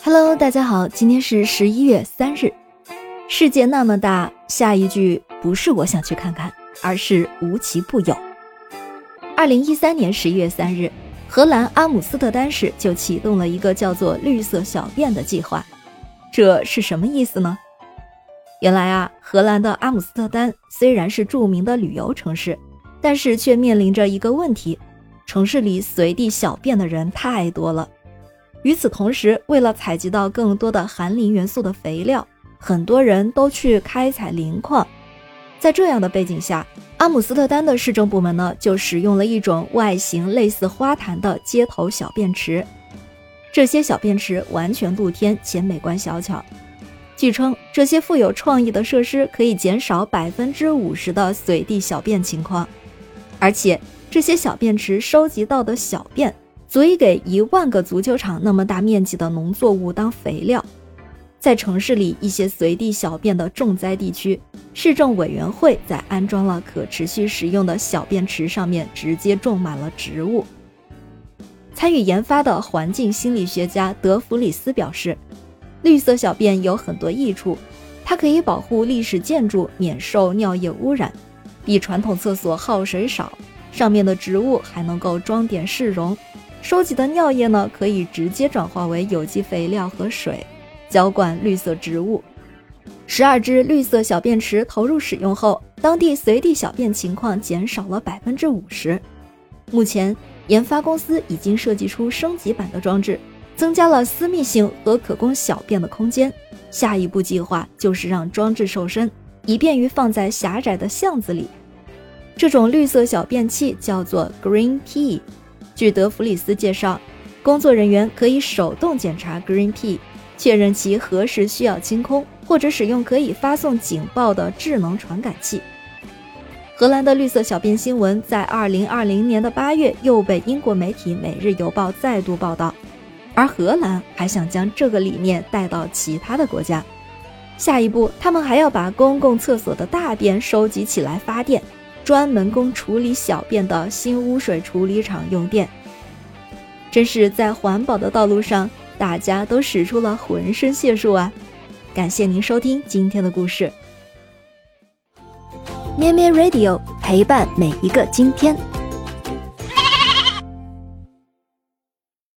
Hello，大家好，今天是十一月三日。世界那么大，下一句不是我想去看看，而是无奇不有。二零一三年十一月三日，荷兰阿姆斯特丹市就启动了一个叫做“绿色小便”的计划。这是什么意思呢？原来啊，荷兰的阿姆斯特丹虽然是著名的旅游城市，但是却面临着一个问题：城市里随地小便的人太多了。与此同时，为了采集到更多的含磷元素的肥料，很多人都去开采磷矿。在这样的背景下，阿姆斯特丹的市政部门呢，就使用了一种外形类似花坛的街头小便池。这些小便池完全露天且美观小巧。据称，这些富有创意的设施可以减少百分之五十的随地小便情况，而且这些小便池收集到的小便。足以给一万个足球场那么大面积的农作物当肥料。在城市里一些随地小便的重灾地区，市政委员会在安装了可持续使用的小便池上面直接种满了植物。参与研发的环境心理学家德弗里斯表示，绿色小便有很多益处，它可以保护历史建筑免受尿液污染，比传统厕所耗水少，上面的植物还能够装点市容。收集的尿液呢，可以直接转化为有机肥料和水，浇灌绿色植物。十二只绿色小便池投入使用后，当地随地小便情况减少了百分之五十。目前，研发公司已经设计出升级版的装置，增加了私密性和可供小便的空间。下一步计划就是让装置瘦身，以便于放在狭窄的巷子里。这种绿色小便器叫做 Green Pee。据德弗里斯介绍，工作人员可以手动检查 Green P，确认其何时需要清空，或者使用可以发送警报的智能传感器。荷兰的绿色小便新闻在2020年的8月又被英国媒体《每日邮报》再度报道，而荷兰还想将这个理念带到其他的国家。下一步，他们还要把公共厕所的大便收集起来发电。专门供处理小便的新污水处理厂用电，真是在环保的道路上，大家都使出了浑身解数啊！感谢您收听今天的故事，咩咩 Radio 陪伴每一个今天。